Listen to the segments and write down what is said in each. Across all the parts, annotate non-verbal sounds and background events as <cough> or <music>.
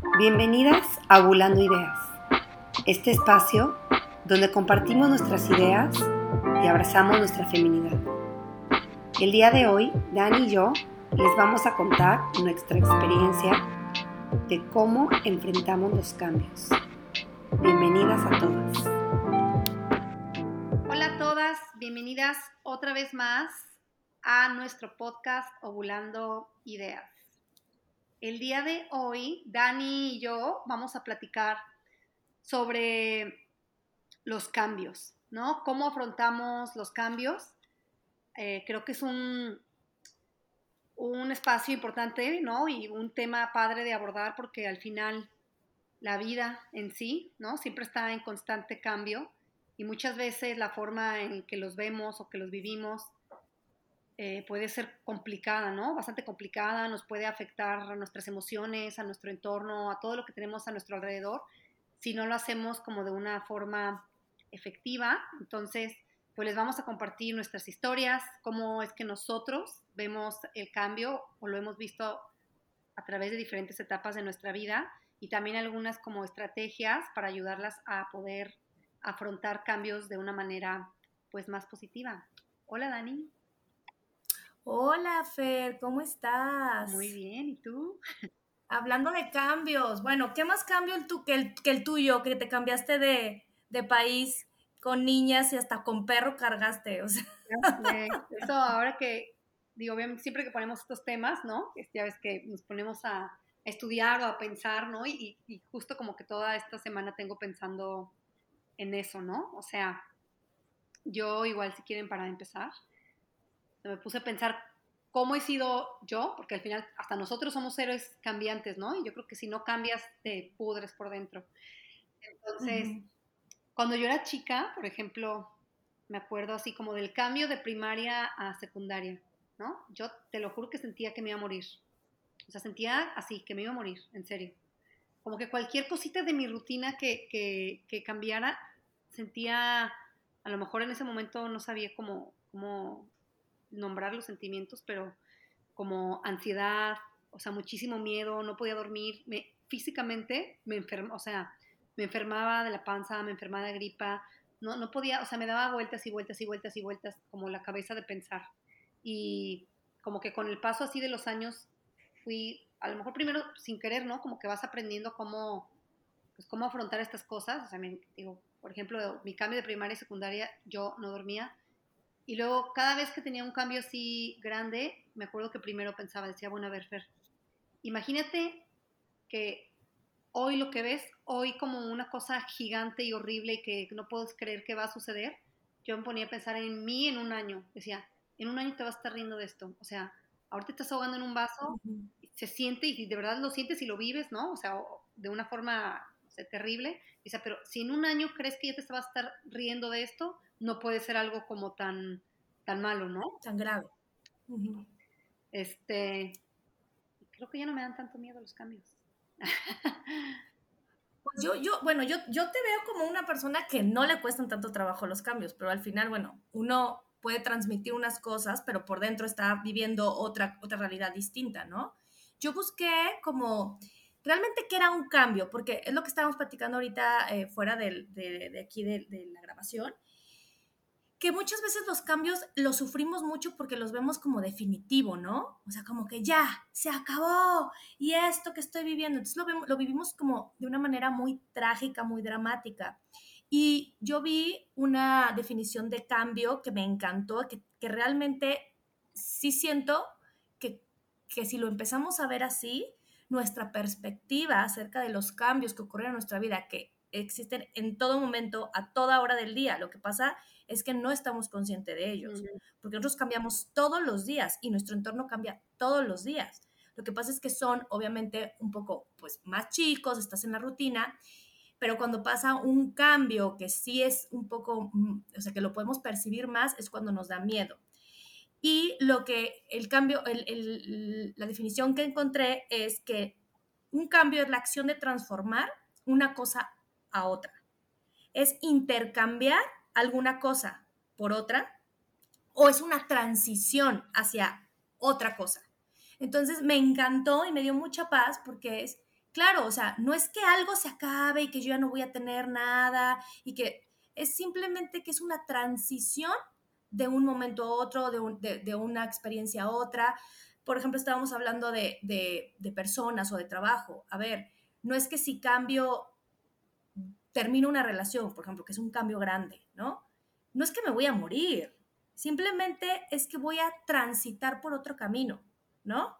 Bienvenidas a Bulando Ideas, este espacio donde compartimos nuestras ideas y abrazamos nuestra feminidad. El día de hoy, Dani y yo les vamos a contar nuestra experiencia de cómo enfrentamos los cambios. Bienvenidas a todas. Hola a todas, bienvenidas otra vez más a nuestro podcast Ovulando Ideas. El día de hoy, Dani y yo vamos a platicar sobre los cambios, ¿no? Cómo afrontamos los cambios. Eh, creo que es un, un espacio importante, ¿no? Y un tema padre de abordar porque al final la vida en sí, ¿no? Siempre está en constante cambio y muchas veces la forma en que los vemos o que los vivimos eh, puede ser complicada, ¿no? Bastante complicada, nos puede afectar a nuestras emociones, a nuestro entorno, a todo lo que tenemos a nuestro alrededor, si no lo hacemos como de una forma efectiva. Entonces, pues les vamos a compartir nuestras historias, cómo es que nosotros vemos el cambio o lo hemos visto a través de diferentes etapas de nuestra vida y también algunas como estrategias para ayudarlas a poder afrontar cambios de una manera pues más positiva. Hola Dani. Hola, Fer, ¿cómo estás? Muy bien, ¿y tú? <laughs> Hablando de cambios, bueno, ¿qué más cambio el que, el, que el tuyo, que te cambiaste de, país con niñas y hasta con perro cargaste? O sea. <laughs> Eso ahora que, digo, siempre que ponemos estos temas, ¿no? Ya ves que nos ponemos a, estudiar o a pensar, ¿no? Y, y, justo como que toda esta semana tengo pensando en eso, ¿no? O sea, yo igual si quieren para empezar, me puse a pensar cómo he sido yo, porque al final hasta nosotros somos héroes cambiantes, ¿no? Y yo creo que si no cambias, te pudres por dentro. Entonces, cuando yo era chica, por ejemplo, me acuerdo así como del cambio de primaria a secundaria, ¿no? Yo te lo juro que sentía que me iba a morir. O sea, sentía así, que me iba a morir, en serio. Como que cualquier cosita de mi rutina que, que, que cambiara, sentía, a lo mejor en ese momento no sabía cómo, cómo nombrar los sentimientos, pero como ansiedad, o sea, muchísimo miedo, no podía dormir, me, físicamente me enfermaba, o sea, me enfermaba de la panza, me enfermaba de gripa, no, no podía, o sea, me daba vueltas y vueltas y vueltas y vueltas como la cabeza de pensar. Y como que con el paso así de los años fui, a lo mejor primero sin querer, ¿no? Como que vas aprendiendo cómo, pues, cómo afrontar estas cosas. O sea, me, digo, por ejemplo, mi cambio de primaria y secundaria, yo no dormía y luego, cada vez que tenía un cambio así grande, me acuerdo que primero pensaba, decía, bueno, a ver, Fer, imagínate que hoy lo que ves, hoy como una cosa gigante y horrible y que no puedes creer que va a suceder, yo me ponía a pensar en mí en un año. Decía, en un año te vas a estar riendo de esto. O sea, ahorita te estás ahogando en un vaso, se siente y de verdad lo sientes y lo vives, ¿no? O sea, de una forma terrible. Dice, pero si en un año crees que ya te vas a estar riendo de esto, no puede ser algo como tan, tan malo, ¿no? Tan grave. Este, creo que ya no me dan tanto miedo los cambios. <laughs> Pues yo, yo, bueno, yo, yo te veo como una persona que no le cuestan tanto trabajo los cambios, pero al final, bueno, uno puede transmitir unas cosas, pero por dentro está viviendo otra, otra realidad distinta, ¿no? Yo busqué como realmente qué era un cambio, porque es lo que estábamos platicando ahorita eh, fuera de, de, aquí de, de, la grabación, que muchas veces los cambios los sufrimos mucho porque los vemos como definitivo, ¿no? O sea, como que ya, se acabó, y esto que estoy viviendo, entonces lo, vivimos como de una manera muy trágica, muy dramática. Y yo vi una definición de cambio que me encantó, que, que realmente sí siento que, que si lo empezamos a ver así, nuestra perspectiva acerca de los cambios que ocurren en nuestra vida, que existen en todo momento, a toda hora del día. Lo que pasa que no estamos conscientes de ellos, porque nosotros cambiamos todos los días y nuestro entorno cambia todos los días. Lo que pasa es que son obviamente un poco pues más chicos, estás en la rutina, pero cuando pasa un cambio que sí es un poco, mm, o sea, que lo podemos percibir más, es cuando nos da miedo. Y lo que el cambio, la definición que encontré es que un cambio es la acción de transformar una cosa a otra. Es intercambiar alguna cosa por otra o es una transición hacia otra cosa. Entonces me encantó y me dio mucha paz porque es claro, o sea, no es que algo se acabe y que yo ya no voy a tener nada y que es simplemente que es una transición de un momento a otro, de, una experiencia a otra. Por ejemplo, estábamos hablando de, de, personas o de trabajo. A ver, no es que si cambio, termino una relación, por ejemplo, que es un cambio grande, ¿no? No es que me voy a morir, simplemente es que voy a transitar por otro camino, ¿no?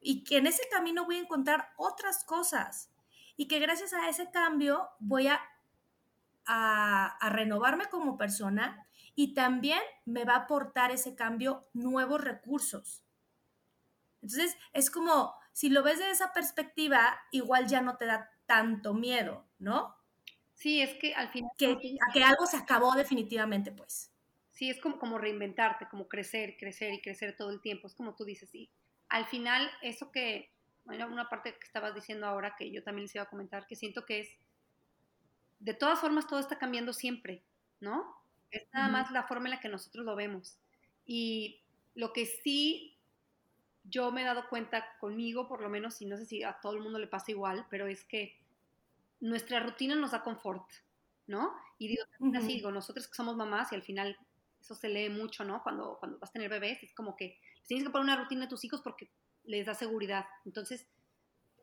Y que en ese camino voy a encontrar otras cosas y que gracias a ese cambio voy a, renovarme como persona y también me va a aportar ese cambio nuevos recursos. Entonces, es como, si lo ves de esa perspectiva, igual ya no te da tanto miedo, ¿no? Sí, es que al final... Que, a que algo se acabó definitivamente, pues. Sí, es como, como reinventarte, como crecer, crecer y crecer todo el tiempo. Es como tú dices, y al final eso que, bueno, una parte que estabas diciendo ahora que yo también les iba a comentar, que siento que es, de todas formas todo está cambiando siempre, ¿no? Es nada más la forma en la que nosotros lo vemos. Y lo que sí yo me he dado cuenta conmigo, por lo menos, y no sé si a todo el mundo le pasa igual, pero es que nuestra rutina nos da confort, ¿no? Y digo, así, digo, nosotros que somos mamás y al final eso se lee mucho, ¿no? Cuando, cuando vas a tener bebés, es como que tienes que poner una rutina a tus hijos porque les da seguridad. Entonces,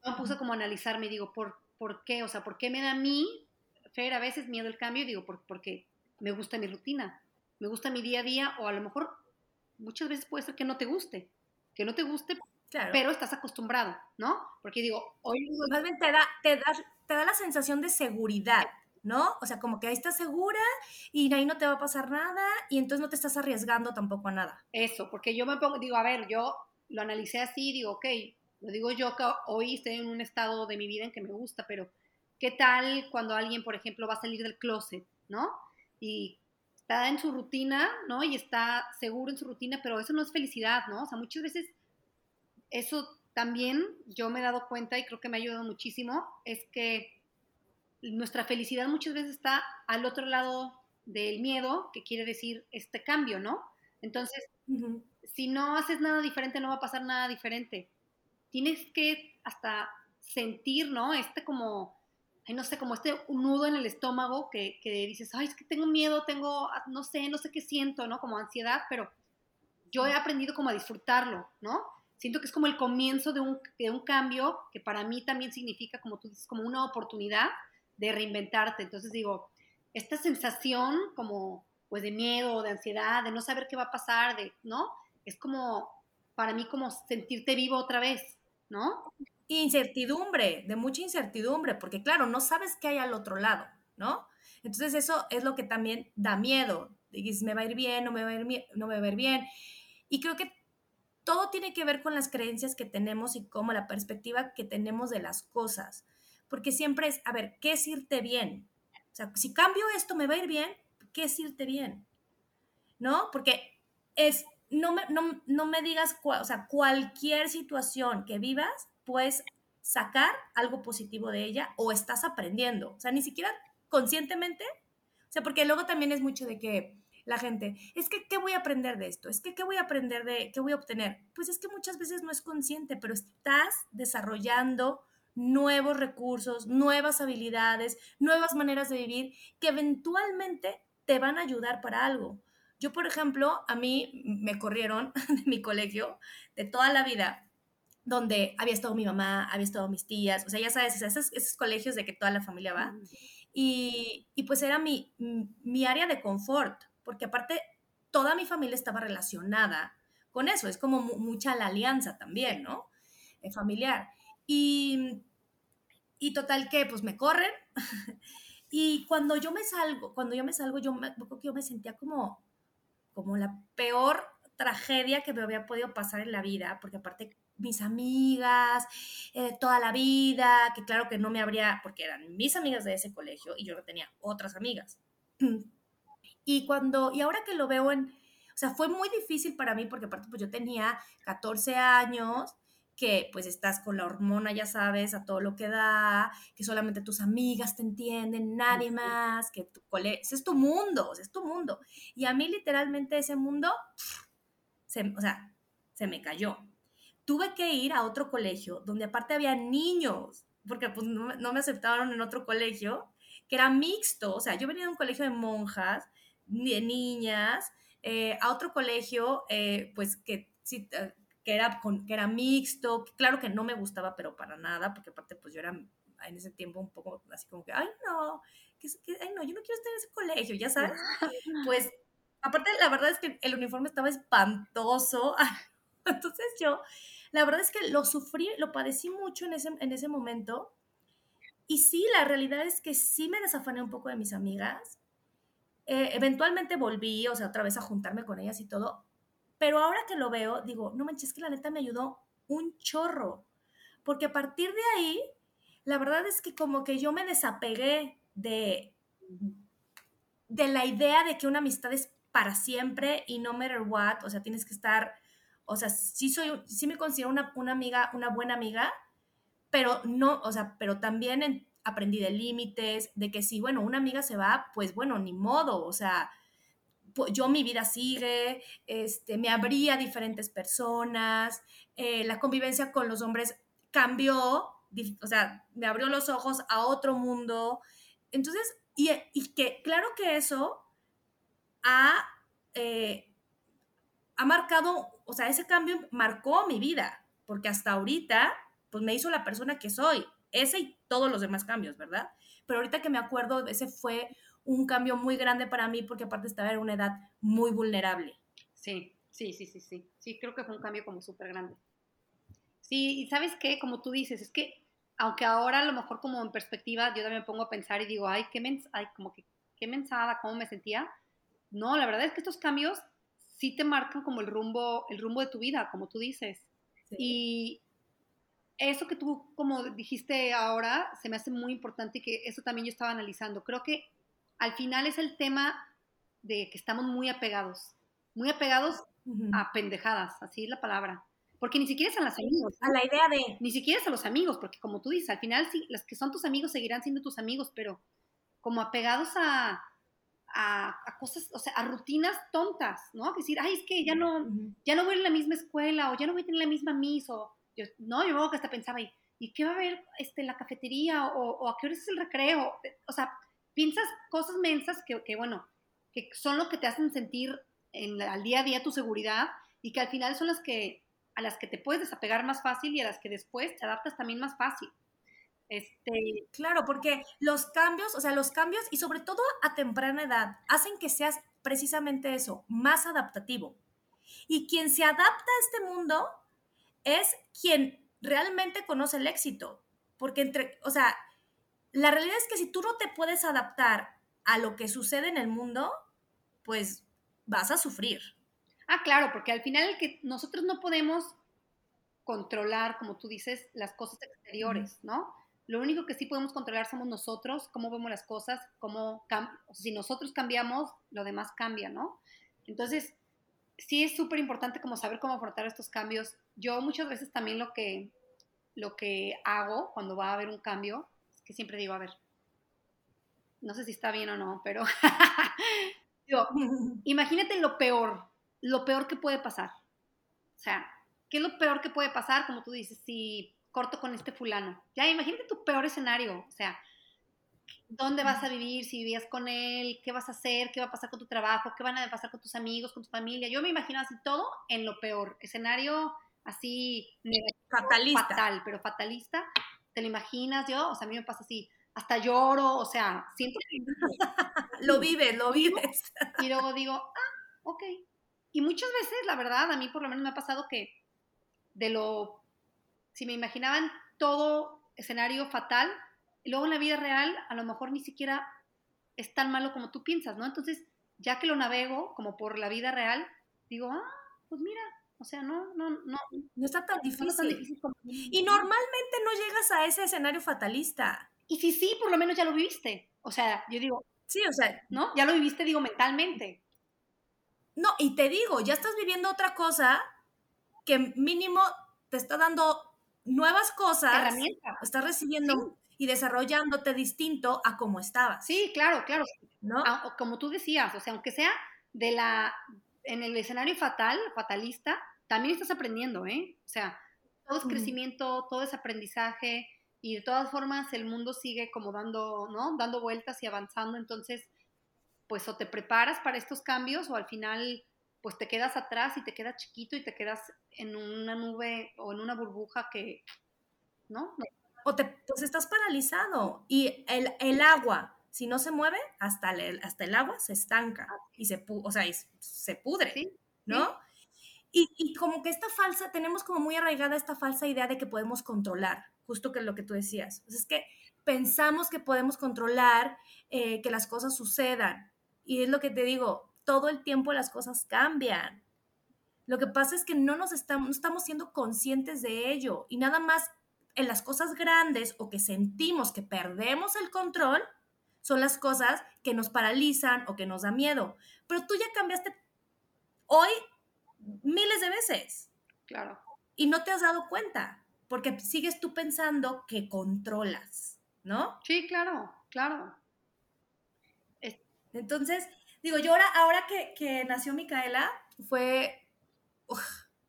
yo me puse como a analizarme y digo, ¿por, ¿por qué? O sea, ¿por qué me da a mí, Fer, a veces miedo el cambio? Y digo, por, porque me gusta mi rutina, me gusta mi día a día, o a lo mejor muchas veces puede ser que no te guste, que no te guste, pero estás acostumbrado, ¿no? Porque digo, hoy... Más bien te da, te, da, te da la sensación de seguridad, ¿no? O sea, como que ahí estás segura y ahí no te va a pasar nada y entonces no te estás arriesgando tampoco a nada. Eso, porque yo me pongo, digo, a ver, yo lo analicé así, digo, ok, lo digo yo que hoy estoy en un estado de mi vida en que me gusta, pero ¿qué tal cuando alguien, por ejemplo, va a salir del closet, ¿no? y está en su rutina, ¿no? Y está seguro en su rutina, pero eso no es felicidad, ¿no? O sea, muchas veces eso también yo me he dado cuenta y creo que me ha ayudado muchísimo, es que nuestra felicidad muchas veces está al otro lado del miedo, que quiere decir este cambio, ¿no? Entonces, si no haces nada diferente, no va a pasar nada diferente. Tienes que hasta sentir, ¿no? Este como no sé, como este nudo en el estómago que, dices, ay, es que tengo miedo, tengo, no sé, no sé qué siento, ¿no? Como ansiedad, pero yo he aprendido como a disfrutarlo, ¿no? Siento que es como el comienzo de un, de un cambio que para mí también significa, como tú dices, como una oportunidad de reinventarte. Entonces digo, esta sensación como pues de miedo, de ansiedad, de no saber qué va a pasar, de, ¿no? Es como, para mí como sentirte vivo otra vez, ¿no? incertidumbre, de mucha incertidumbre, porque claro, no sabes qué hay al otro lado, ¿no? Entonces eso es lo que también da miedo. Dices, ¿me va a ir bien? ¿No me va a ir, no me va a ir bien? Y creo que todo tiene que ver con las creencias que tenemos y cómo la perspectiva que tenemos de las cosas. Porque siempre es, a ver, ¿qué es irte bien? O sea, si cambio esto, ¿me va a ir bien? ¿Qué es irte bien? ¿No? Porque es, no me, no, no me digas, o sea, cualquier situación que vivas, puedes sacar algo positivo de ella o estás aprendiendo. O sea, ni siquiera conscientemente. O sea, porque luego también es mucho de que la gente, es que, ¿qué voy a aprender de esto? Es que, ¿qué voy a aprender de, qué voy a obtener? Pues es que muchas veces no es consciente, pero estás desarrollando nuevos recursos, nuevas habilidades, nuevas maneras de vivir que eventualmente te van a ayudar para algo. Yo, por ejemplo, a mí me corrieron <laughs> de mi colegio de toda la vida donde había estado mi mamá, había estado mis tías, o sea, ya sabes, esos, colegios de que toda la familia va. Y, y pues era mi, mi área de confort, porque aparte toda mi familia estaba relacionada con eso, es como mucha la alianza también, ¿no? Eh, familiar. Y, y total que pues me corren. <laughs> y cuando yo me salgo, cuando yo me salgo, yo me, yo me sentía como, como la peor tragedia que me había podido pasar en la vida, porque aparte mis amigas, eh, toda la vida, que claro que no me habría, porque eran mis amigas de ese colegio y yo no tenía otras amigas. <clears throat> Y cuando, y ahora que lo veo en, o sea, fue muy difícil para mí porque aparte pues yo tenía 14 años, que pues estás con la hormona, ya sabes, a todo lo que da, que solamente tus amigas te entienden, nadie más, que tu cole ese es tu mundo, ese es tu mundo. Y a mí literalmente ese mundo, se, o sea, se me cayó tuve que ir a otro colegio donde aparte había niños porque pues no, me aceptaron en otro colegio, que era mixto, o sea, yo venía de un colegio de monjas, de niñas, eh, a otro colegio, eh, pues que sí, eh, que era, que era mixto, claro que no me gustaba, pero para nada, porque aparte pues yo era en ese tiempo un poco así como que, ay no, que, ay no, yo no quiero estar en ese colegio, ya sabes, <laughs> pues aparte la verdad es que el uniforme estaba espantoso, <laughs> entonces yo, la verdad es que lo sufrí, lo padecí mucho en ese, en ese momento, y sí, la realidad es que sí me desafané un poco de mis amigas, eh, eventualmente volví, o sea, otra vez a juntarme con ellas y todo, pero ahora que lo veo, digo, no manches, que la neta me ayudó un chorro, porque a partir de ahí, la verdad es que como que yo me desapegué de, de la idea de que una amistad es para siempre y no matter what, o sea, tienes que estar, o sea, sí soy, sí me considero una, una amiga, una buena amiga, pero no, o sea, pero también aprendí de límites, de que si, bueno, una amiga se va, pues bueno, ni modo, o sea, yo mi vida sigue, este, me abría a diferentes personas, eh, la convivencia con los hombres cambió, o sea, me abrió los ojos a otro mundo. Entonces, y, que claro que eso ha, eh, ha marcado, o sea, ese cambio marcó mi vida, porque hasta ahorita, pues me hizo la persona que soy, ese y todos los demás cambios, ¿verdad? Pero ahorita que me acuerdo, ese fue un cambio muy grande para mí porque aparte estaba en una edad muy vulnerable. Sí, sí, sí, sí, sí. Sí, creo que fue un cambio como súper grande. Sí, y sabes qué, como tú dices, es que aunque ahora a lo mejor como en perspectiva yo también me pongo a pensar y digo, ay, qué mens ay, como que qué mensada, cómo me sentía. No, la verdad es que estos cambios sí te marcan como el rumbo, el rumbo de tu vida, como tú dices. Y eso que tú como dijiste ahora se me hace muy importante y que eso también yo estaba analizando. Creo que al final es el tema de que estamos muy apegados, muy apegados a pendejadas, así es la palabra. Porque ni siquiera es a los amigos. A la idea de... Ni siquiera es a los amigos, porque como tú dices, al final sí, los que son tus amigos seguirán siendo tus amigos, pero como apegados a, a, cosas, o sea, a rutinas tontas, ¿no? Que decir, ay, es que ya no, ya no voy a ir a la misma escuela, o ya no voy a tener la misma mis, o, no, yo luego que hasta pensaba, ¿y, ¿y qué va a haber este, en la cafetería? O, a qué hora es el recreo? O sea, piensas cosas mensas que, que, bueno, que son lo que te hacen sentir en, al día a día tu seguridad y que al final son las que a las que te puedes desapegar más fácil y a las que después te adaptas también más fácil. Este... Claro, porque los cambios, o sea, los cambios y sobre todo a temprana edad hacen que seas precisamente eso, más adaptativo. Y quien se adapta a este mundo es quien realmente conoce el éxito, porque entre, o sea, la realidad es que si tú no te puedes adaptar a lo que sucede en el mundo, pues vas a sufrir. Ah, claro, porque al final que nosotros no podemos controlar, como tú dices, las cosas exteriores, ¿no? Lo único que sí podemos controlar somos nosotros, cómo vemos las cosas, cómo si nosotros cambiamos, lo demás cambia, ¿no? Entonces, sí es súper importante como saber cómo afrontar estos cambios. Yo muchas veces también lo que, lo que hago cuando va a haber un cambio que siempre digo, a ver, no sé si está bien o no, pero <laughs> digo, <laughs> imagínate lo peor, lo peor que puede pasar. O sea, ¿qué es lo peor que puede pasar? Como tú dices, si corto con este fulano. Ya, imagínate tu peor escenario. O sea, ¿dónde vas a vivir? Si vivías con él, ¿qué vas a hacer? ¿Qué va a pasar con tu trabajo? ¿Qué van a pasar con tus amigos, con tu familia? Yo me imagino así todo en lo peor. Escenario así fatalista. fatal, pero fatalista ¿Te lo imaginas yo? O sea, a mí me pasa así, hasta lloro, o sea, siento que... <laughs> lo vives, lo vives. Y luego digo, ah, ok. Y muchas veces, la verdad, a mí por lo menos me ha pasado que de lo, si me imaginaban todo escenario fatal, y luego en la vida real a lo mejor ni siquiera es tan malo como tú piensas, ¿no? Entonces, ya que lo navego como por la vida real, digo, ah, pues mira, o sea, no, no, no. No está tan difícil. Y normalmente no llegas a ese escenario fatalista. Y si sí, por lo menos ya lo viviste. O sea, yo digo. Sí, o sea. ¿No? Ya lo viviste, digo, mentalmente. No, y te digo, ya estás viviendo otra cosa que mínimo te está dando nuevas cosas. Herramientas. Estás recibiendo y desarrollándote distinto a como estabas. Sí, claro, claro. ¿No? como tú decías, o sea, aunque sea de la, en el escenario fatal, fatalista, también estás aprendiendo, ¿eh? O sea, todo es crecimiento, todo es aprendizaje y de todas formas el mundo sigue como dando, ¿no? Dando vueltas y avanzando, entonces, pues o te preparas para estos cambios o al final, pues te quedas atrás y te quedas chiquito y te quedas en una nube o en una burbuja que, ¿no? O te, pues estás paralizado y el, el agua, si no se mueve, hasta el, hasta el agua se estanca y se, o sea, se pudre, ¿no? Y, y, como que esta falsa, tenemos como muy arraigada esta falsa idea de que podemos controlar, justo que lo que tú decías. es que pensamos que podemos controlar eh, que las cosas sucedan. Y es lo que te digo, todo el tiempo las cosas cambian. Lo que pasa es que no nos estamos, no estamos siendo conscientes de ello. Y nada más en las cosas grandes o que sentimos que perdemos el control, son las cosas que nos paralizan o que nos da miedo. Pero tú ya cambiaste hoy miles de veces. Claro. Y no te has dado cuenta, porque sigues tú pensando que controlas, ¿no? Sí, claro, claro. Entonces, digo, yo ahora, ahora que, nació Micaela, fue,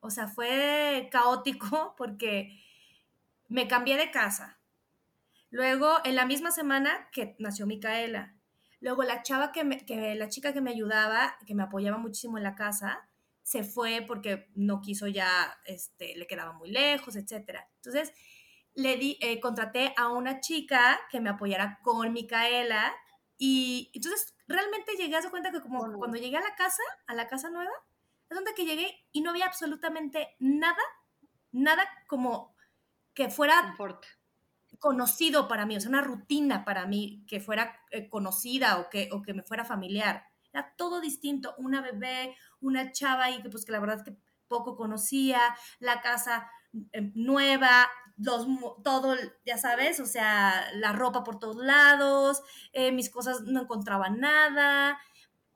o sea, fue caótico <laughs> porque me cambié de casa. Luego, en la misma semana que nació Micaela, luego la chava que, que la chica que me ayudaba, que me apoyaba muchísimo en la casa, se fue porque no quiso ya, este, le quedaba muy lejos, etc. Entonces, le di, eh, contraté a una chica que me apoyara con Micaela y entonces realmente llegué a dar cuenta que como cuando llegué a la casa, a la casa nueva, es donde que llegué y no había absolutamente nada, nada como que fuera conocido para mí, o sea, una rutina para mí que fuera eh, conocida o que, o que me fuera familiar. Era todo distinto, una bebé, una chava y que pues que la verdad es que poco conocía, la casa eh, nueva, los, todo, ya sabes, o sea, la ropa por todos lados, eh, mis cosas no encontraba nada.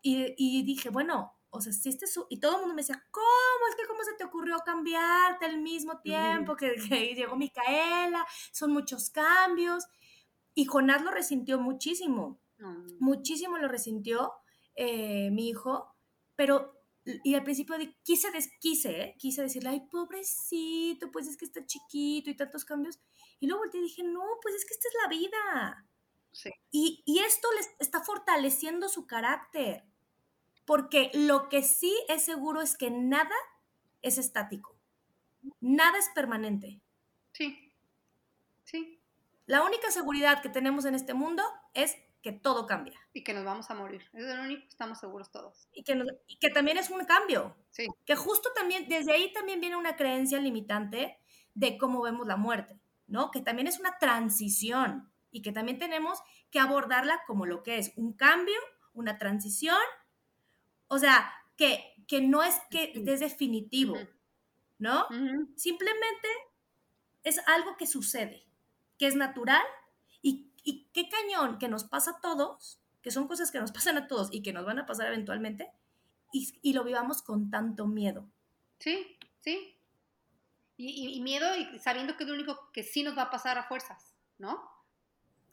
Y, dije, bueno, o sea, si este su... Y todo el mundo me decía, ¿cómo? Es que cómo se te ocurrió cambiarte al mismo tiempo que, llegó Micaela, son muchos cambios. Y Jonás lo resintió muchísimo, muchísimo lo resintió eh, mi hijo, pero y al principio quise, quise, ¿eh? quise decirle, ay, pobrecito, pues es que está chiquito y tantos cambios. Y luego volteé y dije, no, pues es que esta es la vida. Y, y esto les está fortaleciendo su carácter. Porque lo que sí es seguro es que nada es estático. Nada es permanente. Sí. Sí. La única seguridad que tenemos en este mundo es que todo cambia. Y que nos vamos a morir. Es lo único que estamos seguros todos. Y que, que también es un cambio. Sí. Que justo también, desde ahí también viene una creencia limitante de cómo vemos la muerte, ¿no? Que también es una transición y que también tenemos que abordarla como lo que es, un cambio, una transición. O sea, que, que no es que es definitivo, ¿no? Simplemente es algo que sucede, que es natural y qué cañón que nos pasa a todos, que son cosas que nos <laughs> pasan a todos y que nos van a pasar eventualmente, y, lo vivamos con tanto miedo. Sí, sí. Y, miedo y sabiendo que es lo único que sí nos va a pasar a fuerzas, ¿no?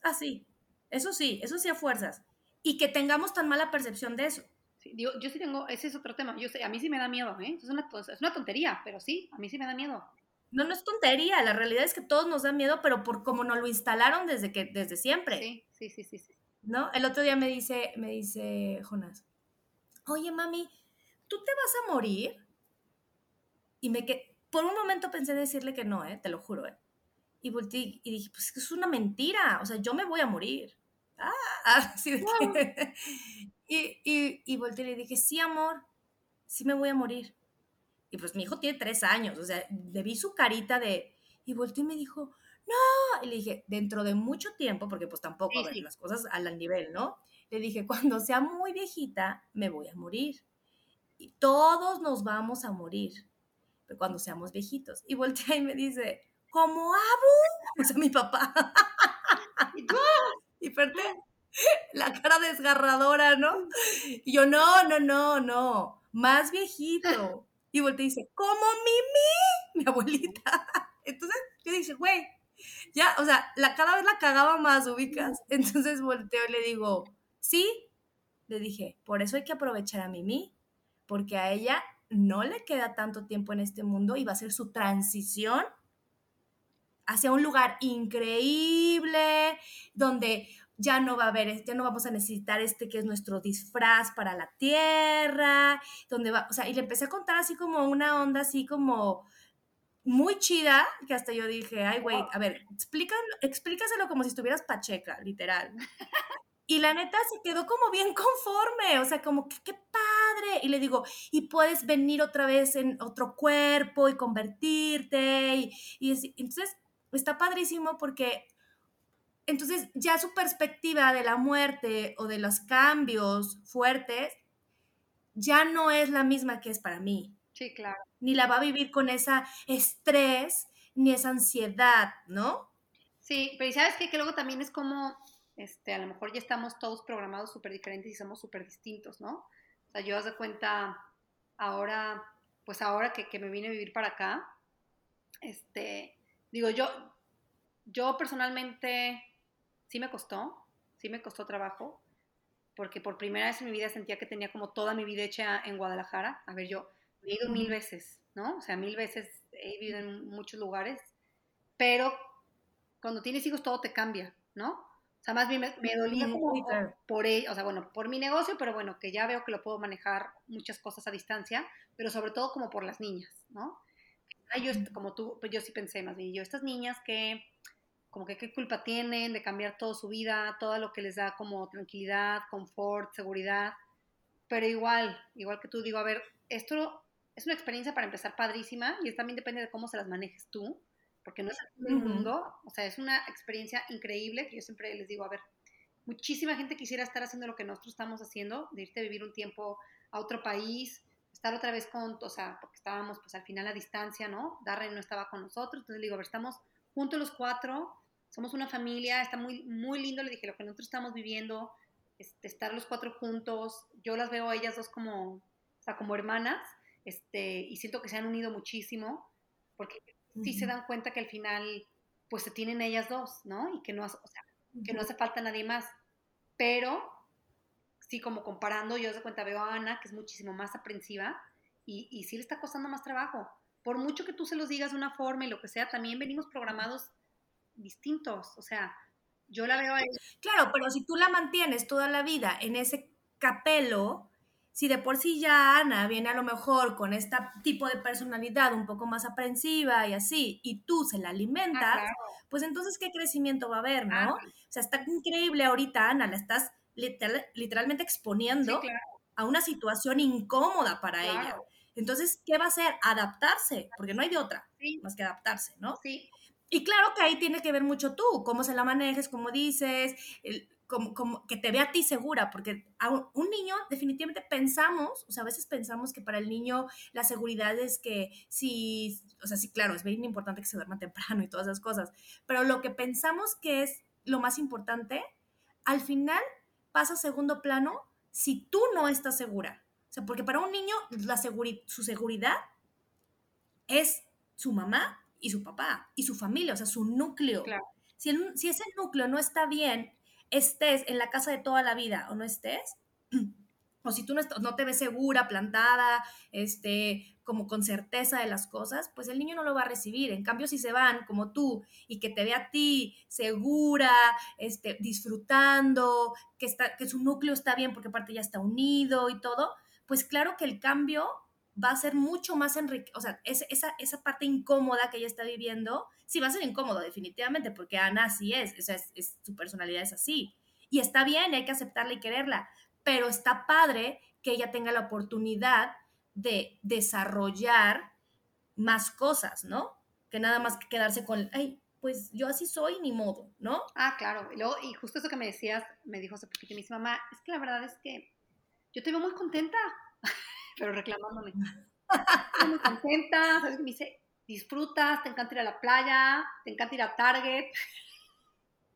Ah, sí. Eso sí, eso sí a fuerzas. Y que tengamos tan mala percepción de eso. Sí, yo, yo sí tengo, ese es otro tema. Yo sé, a mí sí me da miedo, ¿eh? Es una, es una tontería, pero sí, a mí sí me da miedo. No, no es tontería, la realidad es que todos nos da miedo, pero por como nos lo instalaron desde que desde siempre. Sí, sí, sí, sí, ¿No? El otro día me dice, me dice Jonás, oye mami, ¿tú te vas a morir? Y me que por un momento pensé decirle que no, ¿eh? te lo juro, ¿eh? Y volteé y dije, pues es una mentira, o sea, yo me voy a morir. Ah, <laughs> así de que... <laughs> y, y, y volteé y le dije, sí, amor, sí me voy a morir. Y pues mi hijo tiene tres años, o sea, le vi su carita de... Y volteó y me dijo, no. Y le dije, dentro de mucho tiempo, porque pues tampoco, a ver, las cosas al nivel, ¿no? Le dije, cuando sea muy viejita, me voy a morir. Y todos nos vamos a morir, pero cuando seamos viejitos. Y voltea y me dice, ¿como Abu? <laughs> O sea, mi papá. Y perdí <laughs> la cara desgarradora, ¿no? Y yo, no, no, no, no, más viejito. <laughs> Y voltea y dice, como Mimi, <laughs> mi abuelita. Entonces yo dije, güey, ya, o sea, la, cada vez la cagaba más, ubicas. Entonces volteo y le digo, sí, le dije, por eso hay que aprovechar a Mimi, porque a ella no le queda tanto tiempo en este mundo y va a ser su transición hacia un lugar increíble, donde ya no va a haber, ya no vamos a necesitar este que es nuestro disfraz para la tierra, donde va, o sea, y le empecé a contar así como una onda así como muy chida, que hasta yo dije, ay, güey, a ver, explícaselo como si estuvieras pacheca, literal. Y la neta se quedó como bien conforme, o sea, como que qué padre. Y le digo, y puedes venir otra vez en otro cuerpo y convertirte. Y, y entonces está padrísimo porque entonces ya su perspectiva de la muerte o de los cambios fuertes ya no es la misma que es para mí. Sí, claro. Ni la va a vivir con esa estrés ni esa ansiedad, ¿no? Sí, pero ¿sabes qué? Que luego también es como, este, a lo mejor ya estamos todos programados súper diferentes y somos súper distintos, ¿no? O sea, yo haz de cuenta, ahora, pues ahora que, que me vine a vivir para acá, este, digo, yo, yo personalmente sí me costó, sí me costó trabajo, porque por primera vez en mi vida sentía que tenía como toda mi vida hecha en Guadalajara. A ver, yo he ido mil veces, ¿no? O sea, mil veces he vivido en muchos lugares, pero cuando tienes hijos todo te cambia, ¿no? O sea, más bien me, dolía como por o sea, bueno, por mi negocio, pero bueno, que ya veo que lo puedo manejar muchas cosas a distancia, pero sobre todo como por las niñas, ¿no? Yo, como tú, pues yo sí pensé más bien, yo, estas niñas que como que qué culpa tienen de cambiar toda su vida, todo lo que les da como tranquilidad, confort, seguridad. Pero igual, igual que tú digo, a ver, esto es una experiencia para empezar padrísima y también depende de cómo se las manejes tú, porque no es el mundo, o sea, es una experiencia increíble que yo siempre les digo, a ver, muchísima gente quisiera estar haciendo lo que nosotros estamos haciendo, de irte a vivir un tiempo a otro país, estar otra vez con, o sea, porque estábamos pues al final a distancia, ¿no? Darren no estaba con nosotros, entonces le digo, a ver, estamos juntos los cuatro, somos una familia, está muy, muy lindo, le dije, lo que nosotros estamos viviendo, este, estar los cuatro juntos, yo las veo a ellas dos como, o sea, como hermanas, este, y siento que se han unido muchísimo, porque sí se dan cuenta que al final, pues se tienen ellas dos, ¿no? Y que no, o sea, que no hace falta nadie más, pero sí, como comparando, yo de cuenta veo a Ana, que es muchísimo más aprensiva, y, y sí le está costando más trabajo. Por mucho que tú se los digas de una forma y lo que sea, también venimos programados distintos. O sea, yo la veo a Claro, pero si tú la mantienes toda la vida en ese capelo, si de por sí ya Ana viene a lo mejor con este tipo de personalidad un poco más aprensiva y así, y tú se la alimentas, ah, pues entonces qué crecimiento va a haber, ¿no? Ah, o sea, está increíble ahorita, Ana, la estás literalmente exponiendo a una situación incómoda para ella. Entonces, ¿qué va a hacer? Adaptarse, porque no hay de otra, más que adaptarse, ¿no? Sí. Y claro que ahí tiene que ver mucho tú, cómo se la manejes, cómo dices, como, que te vea a ti segura, porque a un, niño definitivamente pensamos, o sea, a veces pensamos que para el niño la seguridad es que sí, o sea, sí, claro, es bien importante que se duerma <laughs> temprano y todas esas cosas, pero lo que pensamos que es lo más importante, al final pasa a segundo plano si tú no estás segura. O sea, porque para un niño la su seguridad es su mamá y su papá y su familia, o sea, su núcleo. Si, si ese núcleo no está bien, estés en la casa de toda la vida o no estés, <clears throat> o si tú no, no, te ves segura, plantada, este, como con certeza de las cosas, pues el niño no lo va a recibir. En cambio, si se van como tú y que te ve a ti segura, este, disfrutando, que, está, que su núcleo está bien porque aparte ya está unido y todo, pues claro que el cambio va a ser mucho más enrique, o sea, esa, esa parte incómoda que ella está viviendo, sí va a ser incómodo definitivamente, porque Ana así es, o sea, es, su personalidad es así. Y está bien, hay que aceptarla y quererla, pero está padre que ella tenga la oportunidad de desarrollar más cosas, ¿no? Que nada más que quedarse con, ay, pues yo así soy, ni modo, ¿no? Ah, claro. Y, luego, y justo eso que me decías, me dijo hace poquito mi mamá, es que la verdad es que yo te veo muy contenta <laughs> pero reclamándome. Estoy muy contenta. Me dice, disfrutas, te encanta ir a la playa, te encanta ir a Target.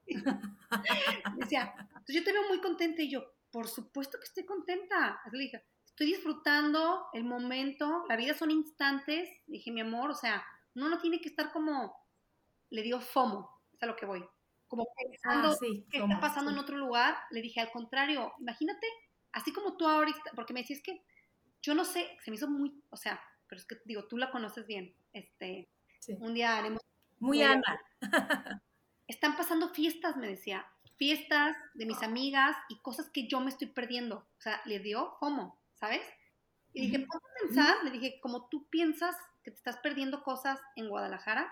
<laughs> decía, entonces yo te veo muy contenta y yo, por supuesto que estoy contenta. Así le dije, estoy disfrutando el momento, la vida son instantes. dije, mi amor, o sea, uno no tiene que estar como, le digo FOMO, es a lo que voy. Como pensando ah, qué está pasando en otro lugar. Le dije, al contrario, imagínate, así como tú ahorita, porque me decís que yo no sé, se me hizo muy, o sea, pero es que digo, tú la conoces bien. Este, un día haremos Muy Ana. <laughs> Están pasando fiestas, me decía, fiestas de mis amigas y cosas que yo me estoy perdiendo. O sea, le dio ¿cómo? ¿Sabes? Y dije, ponte a pensar, le dije, como tú piensas que te estás perdiendo cosas en Guadalajara,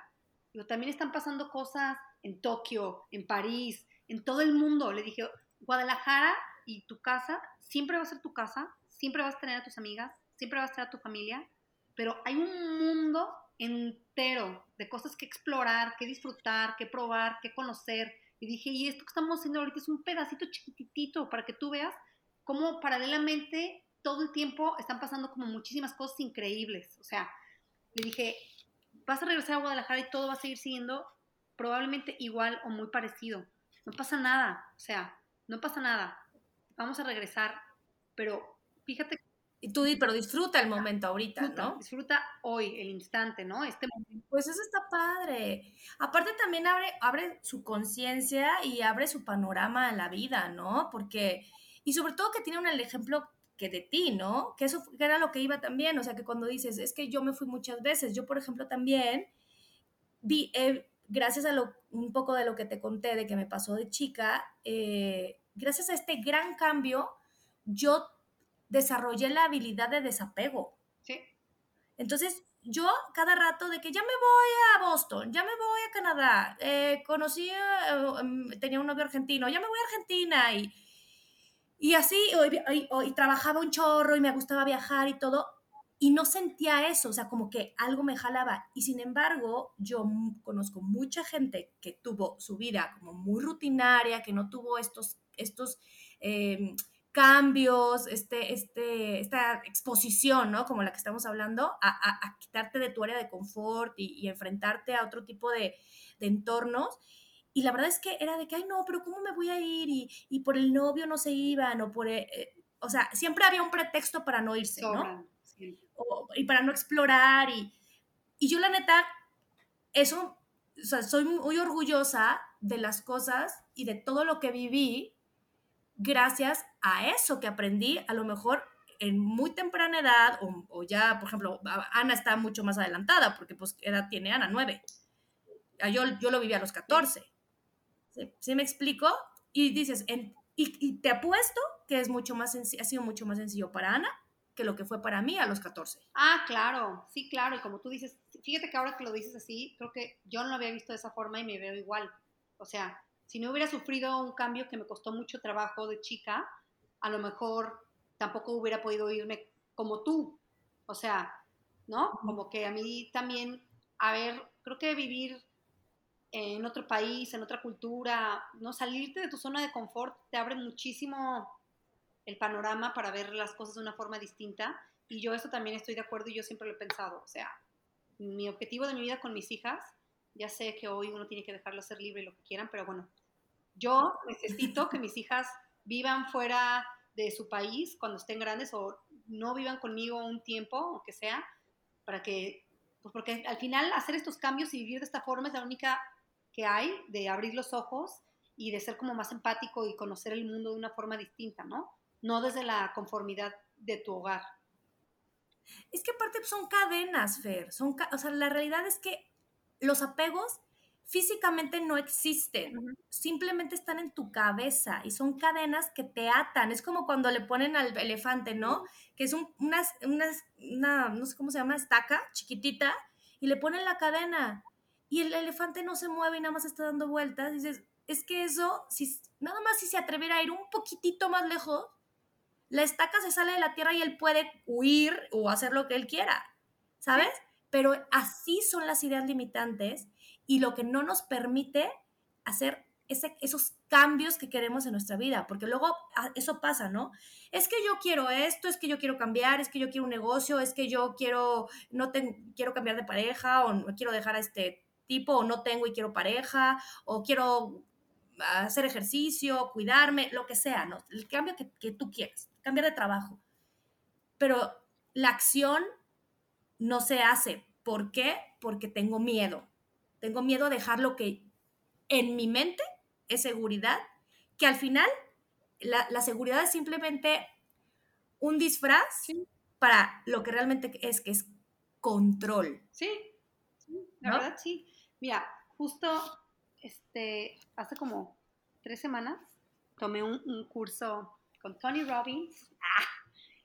pero también están pasando cosas en Tokio, en París, en todo el mundo. Le dije, Guadalajara y tu casa siempre va a ser tu casa, siempre vas a tener a tus amigas, siempre vas a tener a tu familia, pero hay un mundo entero de cosas que explorar, que disfrutar, que probar, que conocer. Y dije, y esto que estamos haciendo ahorita es un pedacito chiquitito para que tú veas cómo paralelamente todo el tiempo están pasando como muchísimas cosas increíbles. O sea, le dije, vas a regresar a Guadalajara y todo va a seguir siendo probablemente igual o muy parecido. No pasa nada, o sea, no pasa nada. Vamos a regresar, pero fíjate. Y tú, pero disfruta el momento ahorita, ¿no? Disfruta hoy, el instante, ¿no? Este momento. Pues eso está padre. Aparte también abre, abre su conciencia y abre su panorama en la vida, ¿no? Porque, y sobre todo que tiene un ejemplo que de ti, ¿no? Que eso era lo que iba también, o sea, que cuando dices, es que yo me fui muchas veces, yo por ejemplo también vi, eh, gracias a lo, un poco de lo que te conté de que me pasó de chica, eh, gracias a este gran cambio, yo desarrollé la habilidad de desapego. Sí. Entonces, yo cada rato de que ya me voy a Boston, ya me voy a Canadá, eh, conocí, em, tenía un novio argentino, ya me voy a Argentina y y así, y, trabajaba un chorro y me gustaba viajar y todo, y no sentía eso, o sea, como que algo me jalaba. Y sin embargo, yo conozco mucha gente que tuvo su vida como muy rutinaria, que no tuvo estos, estos em, cambios, este, este, esta exposición, ¿no? Como la que estamos hablando, a, quitarte de tu área de confort y, enfrentarte a otro tipo de, de entornos. Y la verdad es que era de que, ay, no, pero ¿cómo me voy a ir? Y, por el novio no se iban, o por, eh, eh, o sea, siempre había un pretexto para no irse, ¿no? y para no explorar. Y, y yo la neta, eso, o sea, soy muy orgullosa de las cosas y de todo lo que viví gracias a eso que aprendí, a lo mejor en muy temprana edad, o, ya, por ejemplo, Ana está mucho más adelantada, porque pues edad tiene Ana, nueve. Yo, yo lo viví a los 14. ¿Sí, me explico? Y dices, y, te apuesto que es mucho más ha sido mucho más sencillo para Ana que lo que fue para mí a los 14. Ah, claro, sí, claro. Y como tú dices, fíjate que ahora que lo dices así, creo que yo no lo había visto de esa forma y me veo igual. O sea, si no hubiera sufrido un cambio que me costó mucho trabajo de chica, a lo mejor tampoco hubiera podido irme como tú. O sea, ¿no? Como que a mí también, a ver, creo que vivir en otro país, en otra cultura, no salirte de tu zona de confort te abre muchísimo el panorama para ver las cosas de una forma distinta y yo eso también estoy de acuerdo y yo siempre lo he pensado, o sea, mi objetivo de mi vida con mis hijas, ya sé que hoy uno tiene que dejarlo ser libre y lo que quieran, pero bueno, yo necesito que mis hijas vivan fuera de su país cuando estén grandes o no vivan conmigo un tiempo, o que sea, para que, pues porque al final hacer estos cambios y vivir de esta forma es la única que hay de abrir los ojos y de ser como más empático y conocer el mundo de una forma distinta, ¿no? No desde la conformidad de tu hogar. Es que aparte son cadenas, Fer. Son o sea, la realidad es que los apegos físicamente no existen, simplemente están en tu cabeza y son cadenas que te atan. Es como cuando le ponen al elefante, ¿no? Que es un, una, una, no sé cómo se llama, estaca chiquitita y le ponen la cadena y el elefante no se mueve y nada más está dando vueltas, dices, es que eso, si, nada más si se atreviera a ir un poquitito más lejos, la estaca se sale de la tierra y él puede huir o hacer lo que él quiera, ¿sabes? Pero así son las ideas limitantes y lo que no nos permite hacer esos cambios que queremos en nuestra vida, porque luego ah, eso pasa, ¿no? Es que yo quiero esto, es que yo quiero cambiar, es que yo quiero un negocio, es que yo quiero, no quiero cambiar de pareja o no quiero dejar a este tipo o no tengo y quiero pareja o quiero hacer ejercicio, cuidarme, lo que sea, ¿no? El cambio que, tú quieras, cambiar de trabajo. Pero la acción no se hace. ¿Por qué? Porque tengo miedo. Tengo miedo a dejar lo que en mi mente es seguridad, que al final la, seguridad es simplemente un disfraz para lo que realmente es, que es control. Sí, la verdad sí. Mira, justo este, hace como tres semanas tomé un, curso con Tony Robbins. Ah,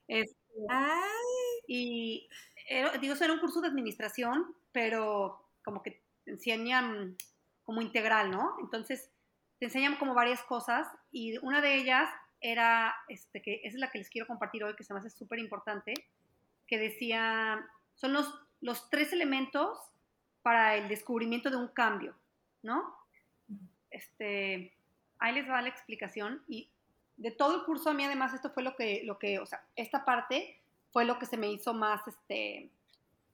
este, y digo, eso era un curso de administración, pero como que te enseñan como integral, ¿no? Entonces, te enseñan como varias cosas y una de ellas era, este, que es la que les quiero compartir hoy, que se me hace súper importante, que decía, son los, los tres elementos para el descubrimiento de un cambio, ¿no? Este, ahí les va la explicación y de todo el curso a mí además esto fue lo que, lo que, o sea, esta parte fue lo que se me hizo más, este,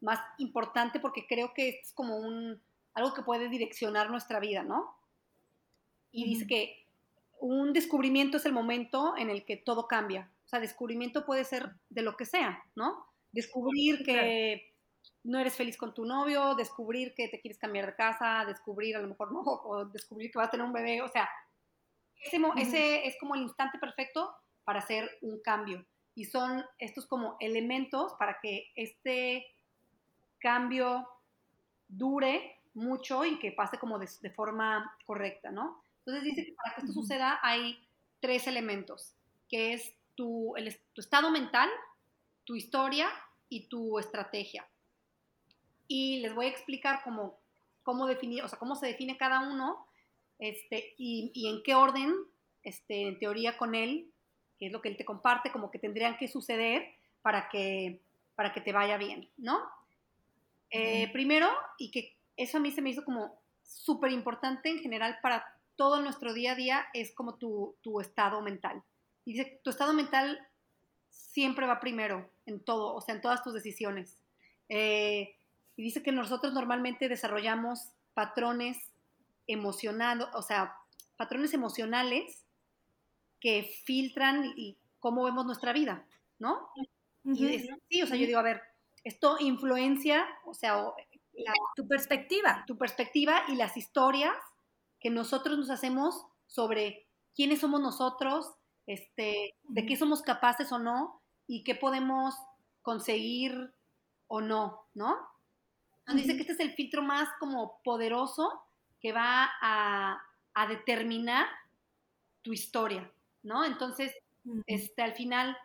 más importante porque creo que es como un, algo que puede direccionar nuestra vida, ¿no? Y dice que un descubrimiento es el momento en el que todo cambia. O sea, descubrimiento puede ser de lo que sea, ¿no? Descubrir que no eres feliz con tu novio, descubrir que te quieres cambiar de casa, descubrir a lo mejor <laughs> no, o descubrir que vas a tener un bebé, o sea, ese, ese es como el instante perfecto para hacer un cambio. Y son estos como elementos para que este cambio dure mucho y que pase como de, forma correcta, ¿no? Entonces dice que para que esto suceda hay tres elementos, que es tu, tu estado mental, tu historia y tu estrategia. Y les voy a explicar cómo, cómo definir, o sea, cómo se define cada uno este, y, y, en qué orden, este, en teoría con él, que es lo que él te comparte, como que tendrían que suceder para que, para que te vaya bien, ¿no? Eh, primero, y que eso a mí se me hizo como súper importante en general para todo nuestro día a día, es como tu, tu estado mental. Y dice, tu estado mental siempre va primero en todo, o sea, en todas tus decisiones. Eh, y dice que nosotros normalmente desarrollamos patrones emocionados, o sea, patrones emocionales que filtran y, cómo vemos nuestra vida, ¿no? y sí, o sea, yo digo, a ver, esto influencia, o sea, tu perspectiva. Tu perspectiva y las historias que nosotros nos hacemos sobre quiénes somos nosotros, este, de qué somos capaces o no y qué podemos conseguir o no, ¿no? Dice que este es el filtro más como poderoso que va a, determinar tu historia, ¿no? Entonces, este, al final,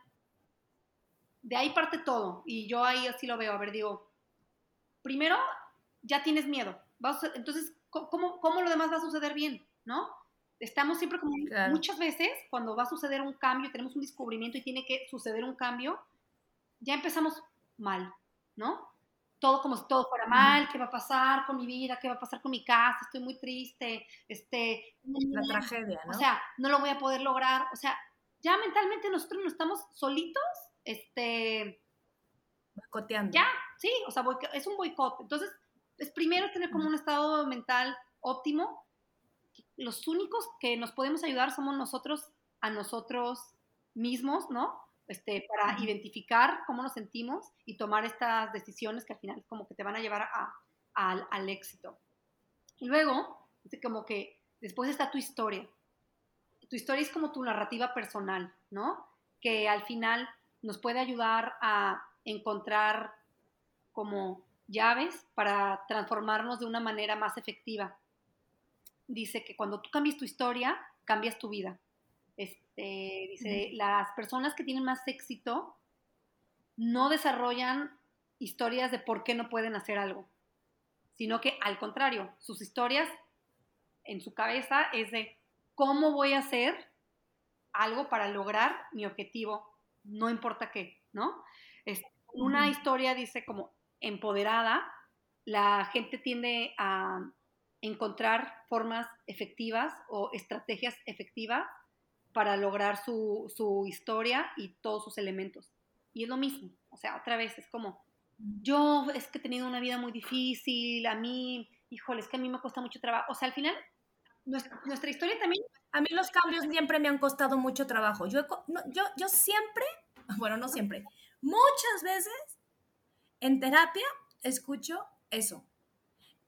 de ahí parte todo. Y yo ahí así lo veo. A ver, digo, primero, ya tienes miedo. entonces, ¿cómo, ¿cómo, lo demás va a suceder bien, no? Estamos siempre como muchas veces cuando va a suceder un cambio, tenemos un descubrimiento y tiene que suceder un cambio, ya empezamos mal, ¿no? Todo como si todo fuera mal, qué va a pasar con mi vida, qué va a pasar con mi casa, estoy muy triste, este... La tragedia, ¿no? O sea, no lo voy a poder lograr, o sea, ya mentalmente nosotros no estamos solitos, este... Boicoteando. Ya, sí, o sea, es un boicot. Entonces, es primero tener como un estado mental óptimo. Los únicos que nos podemos ayudar somos nosotros a nosotros mismos, ¿no? Este, para identificar cómo nos sentimos y tomar estas decisiones que al final como que te van a llevar al, éxito. Y luego, como que después está tu historia. Tu historia es como tu narrativa personal, ¿no? Que al final nos puede ayudar a encontrar como llaves para transformarnos de una manera más efectiva. Dice que cuando tú cambias tu historia, cambias tu vida. Este, dice, las personas que tienen más éxito no desarrollan historias de por qué no pueden hacer algo, sino que al contrario, sus historias en su cabeza es de cómo voy a hacer algo para lograr mi objetivo, no importa qué, ¿no? Es, una historia dice como empoderada, la gente tiende a encontrar formas efectivas o estrategias efectivas para lograr su, su, historia y todos sus elementos. Y es lo mismo, o sea, otra vez es como, yo es que he tenido una vida muy difícil, a mí, híjole, es que a mí me cuesta mucho trabajo. O sea, al final, nuestra, nuestra historia también... A mí los cambios siempre me han costado mucho trabajo. Yo, yo, yo siempre, <laughs> bueno, no siempre, muchas veces en terapia escucho eso.